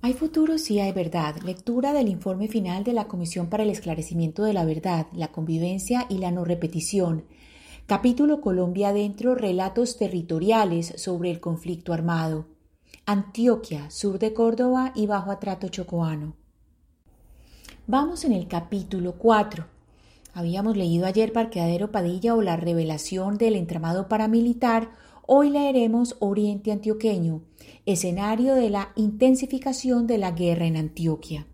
Hay futuro si hay verdad. Lectura del informe final de la Comisión para el Esclarecimiento de la Verdad, la Convivencia y la No Repetición. Capítulo Colombia Adentro, Relatos Territoriales sobre el Conflicto Armado. Antioquia, sur de Córdoba y bajo atrato chocoano. Vamos en el capítulo 4. Habíamos leído ayer Parqueadero Padilla o la revelación del entramado paramilitar Hoy leeremos Oriente Antioqueño, escenario de la intensificación de la guerra en Antioquia.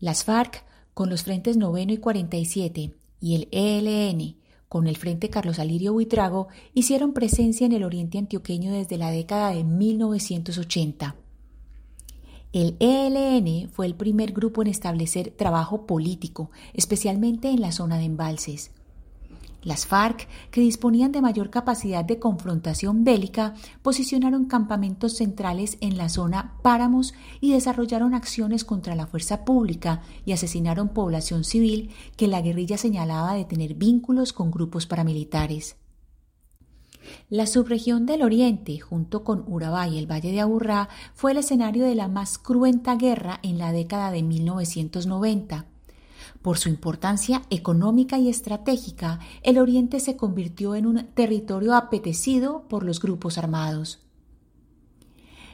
Las FARC, con los frentes noveno y 47, y el ELN, con el Frente Carlos Alirio Buitrago, hicieron presencia en el Oriente Antioqueño desde la década de 1980. El ELN fue el primer grupo en establecer trabajo político, especialmente en la zona de embalses. Las FARC, que disponían de mayor capacidad de confrontación bélica, posicionaron campamentos centrales en la zona Páramos y desarrollaron acciones contra la fuerza pública y asesinaron población civil que la guerrilla señalaba de tener vínculos con grupos paramilitares. La subregión del Oriente, junto con Urabá y el Valle de Aburrá, fue el escenario de la más cruenta guerra en la década de 1990. Por su importancia económica y estratégica, el Oriente se convirtió en un territorio apetecido por los grupos armados.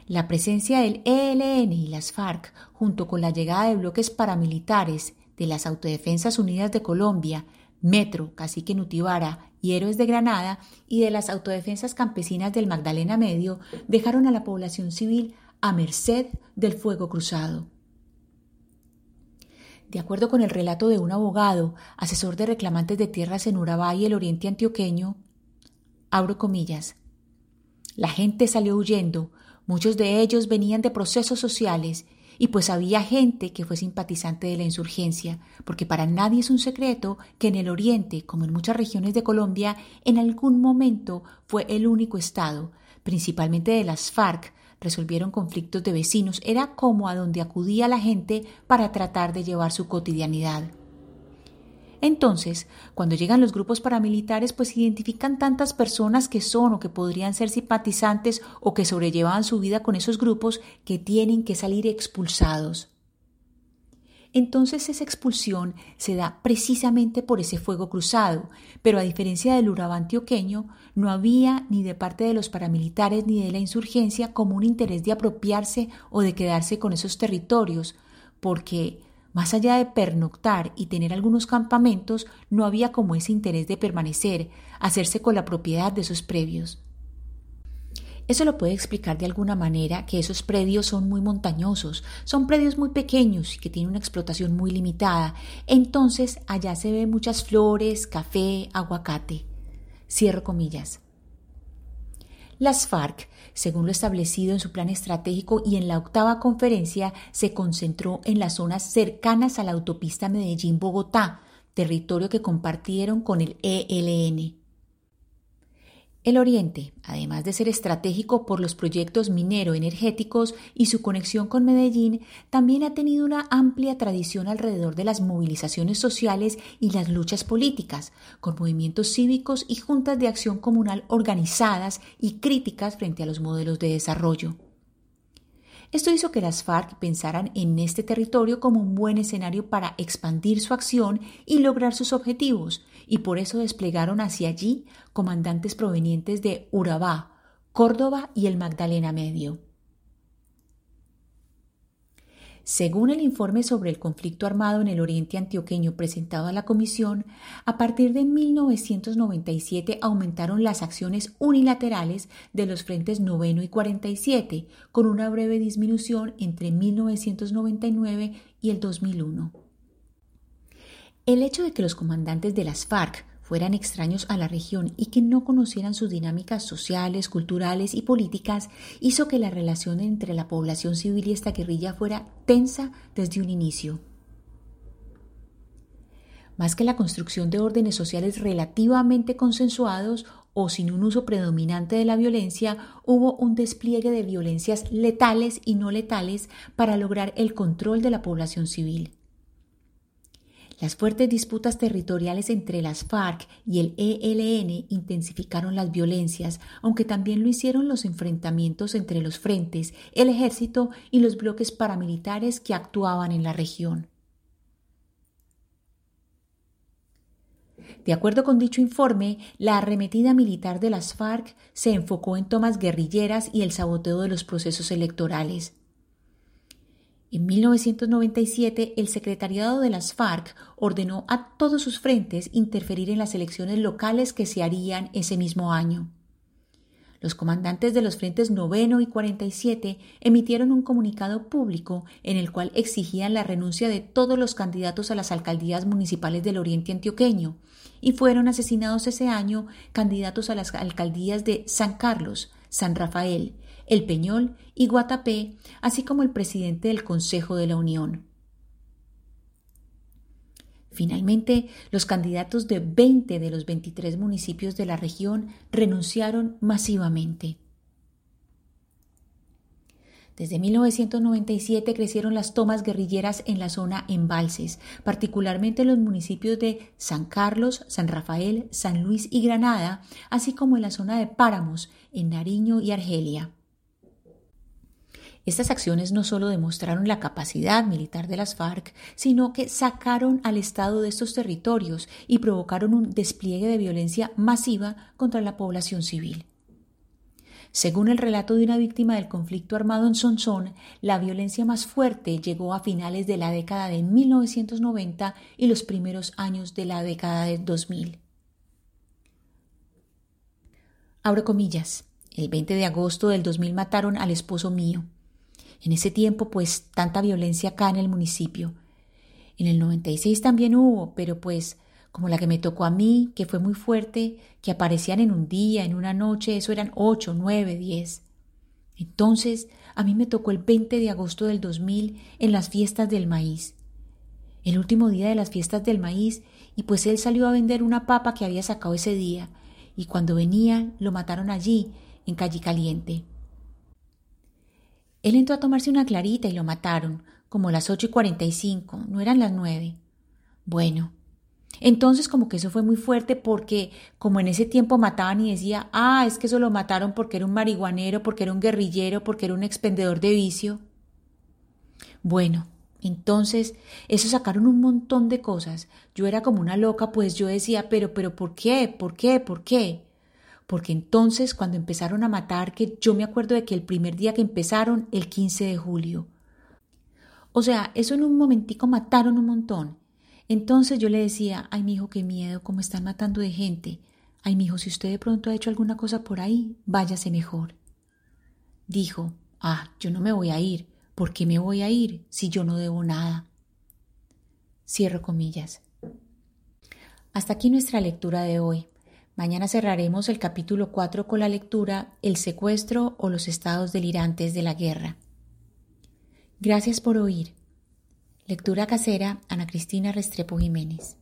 La presencia del ELN y las FARC, junto con la llegada de bloques paramilitares de las Autodefensas Unidas de Colombia, Metro, Cacique Nutibara y Héroes de Granada y de las Autodefensas Campesinas del Magdalena Medio, dejaron a la población civil a merced del fuego cruzado. De acuerdo con el relato de un abogado, asesor de reclamantes de tierras en Urabá y el oriente antioqueño, abro comillas, la gente salió huyendo, muchos de ellos venían de procesos sociales y pues había gente que fue simpatizante de la insurgencia, porque para nadie es un secreto que en el Oriente, como en muchas regiones de Colombia, en algún momento fue el único Estado, principalmente de las FARC, resolvieron conflictos de vecinos, era como a donde acudía la gente para tratar de llevar su cotidianidad. Entonces, cuando llegan los grupos paramilitares, pues identifican tantas personas que son o que podrían ser simpatizantes o que sobrellevaban su vida con esos grupos que tienen que salir expulsados entonces esa expulsión se da precisamente por ese fuego cruzado, pero a diferencia del Urabá antioqueño, no había ni de parte de los paramilitares ni de la insurgencia como un interés de apropiarse o de quedarse con esos territorios, porque más allá de pernoctar y tener algunos campamentos, no había como ese interés de permanecer, hacerse con la propiedad de esos previos. Eso lo puede explicar de alguna manera que esos predios son muy montañosos, son predios muy pequeños y que tienen una explotación muy limitada. Entonces allá se ven muchas flores, café, aguacate. Cierro comillas. Las FARC, según lo establecido en su plan estratégico y en la octava conferencia, se concentró en las zonas cercanas a la autopista Medellín-Bogotá, territorio que compartieron con el ELN. El Oriente, además de ser estratégico por los proyectos minero-energéticos y su conexión con Medellín, también ha tenido una amplia tradición alrededor de las movilizaciones sociales y las luchas políticas, con movimientos cívicos y juntas de acción comunal organizadas y críticas frente a los modelos de desarrollo. Esto hizo que las FARC pensaran en este territorio como un buen escenario para expandir su acción y lograr sus objetivos, y por eso desplegaron hacia allí comandantes provenientes de Urabá, Córdoba y el Magdalena Medio. Según el informe sobre el conflicto armado en el oriente antioqueño presentado a la Comisión, a partir de 1997 aumentaron las acciones unilaterales de los frentes noveno y 47, con una breve disminución entre 1999 y el 2001. El hecho de que los comandantes de las FARC fueran extraños a la región y que no conocieran sus dinámicas sociales, culturales y políticas, hizo que la relación entre la población civil y esta guerrilla fuera tensa desde un inicio. Más que la construcción de órdenes sociales relativamente consensuados o sin un uso predominante de la violencia, hubo un despliegue de violencias letales y no letales para lograr el control de la población civil. Las fuertes disputas territoriales entre las FARC y el ELN intensificaron las violencias, aunque también lo hicieron los enfrentamientos entre los frentes, el ejército y los bloques paramilitares que actuaban en la región. De acuerdo con dicho informe, la arremetida militar de las FARC se enfocó en tomas guerrilleras y el saboteo de los procesos electorales. En 1997, el secretariado de las FARC ordenó a todos sus frentes interferir en las elecciones locales que se harían ese mismo año. Los comandantes de los frentes noveno y 47 emitieron un comunicado público en el cual exigían la renuncia de todos los candidatos a las alcaldías municipales del Oriente Antioqueño y fueron asesinados ese año candidatos a las alcaldías de San Carlos, San Rafael, El Peñol y Guatapé, así como el presidente del Consejo de la Unión. Finalmente, los candidatos de 20 de los 23 municipios de la región renunciaron masivamente. Desde 1997 crecieron las tomas guerrilleras en la zona embalses, particularmente en los municipios de San Carlos, San Rafael, San Luis y Granada, así como en la zona de Páramos, en Nariño y Argelia. Estas acciones no solo demostraron la capacidad militar de las FARC, sino que sacaron al Estado de estos territorios y provocaron un despliegue de violencia masiva contra la población civil. Según el relato de una víctima del conflicto armado en Sonsón, la violencia más fuerte llegó a finales de la década de 1990 y los primeros años de la década de 2000. Abro comillas. El 20 de agosto del 2000 mataron al esposo mío. En ese tiempo, pues, tanta violencia acá en el municipio. En el 96 también hubo, pero pues, como la que me tocó a mí, que fue muy fuerte, que aparecían en un día, en una noche, eso eran ocho, nueve, diez. Entonces, a mí me tocó el 20 de agosto del 2000 en las fiestas del maíz. El último día de las fiestas del maíz, y pues él salió a vender una papa que había sacado ese día, y cuando venía lo mataron allí, en Calle Caliente. Él entró a tomarse una clarita y lo mataron, como las ocho y cuarenta y cinco, no eran las nueve. Bueno, entonces como que eso fue muy fuerte porque como en ese tiempo mataban y decía, ah, es que eso lo mataron porque era un marihuanero, porque era un guerrillero, porque era un expendedor de vicio. Bueno, entonces eso sacaron un montón de cosas. Yo era como una loca, pues yo decía, pero, pero, ¿por qué? ¿Por qué? ¿Por qué? Porque entonces cuando empezaron a matar, que yo me acuerdo de que el primer día que empezaron, el 15 de julio. O sea, eso en un momentico mataron un montón. Entonces yo le decía, ay, mi hijo, qué miedo, cómo están matando de gente. Ay, mi hijo, si usted de pronto ha hecho alguna cosa por ahí, váyase mejor. Dijo, ah, yo no me voy a ir. ¿Por qué me voy a ir si yo no debo nada? Cierro comillas. Hasta aquí nuestra lectura de hoy. Mañana cerraremos el capítulo 4 con la lectura El secuestro o los estados delirantes de la guerra. Gracias por oír. Lectura casera Ana Cristina Restrepo Jiménez.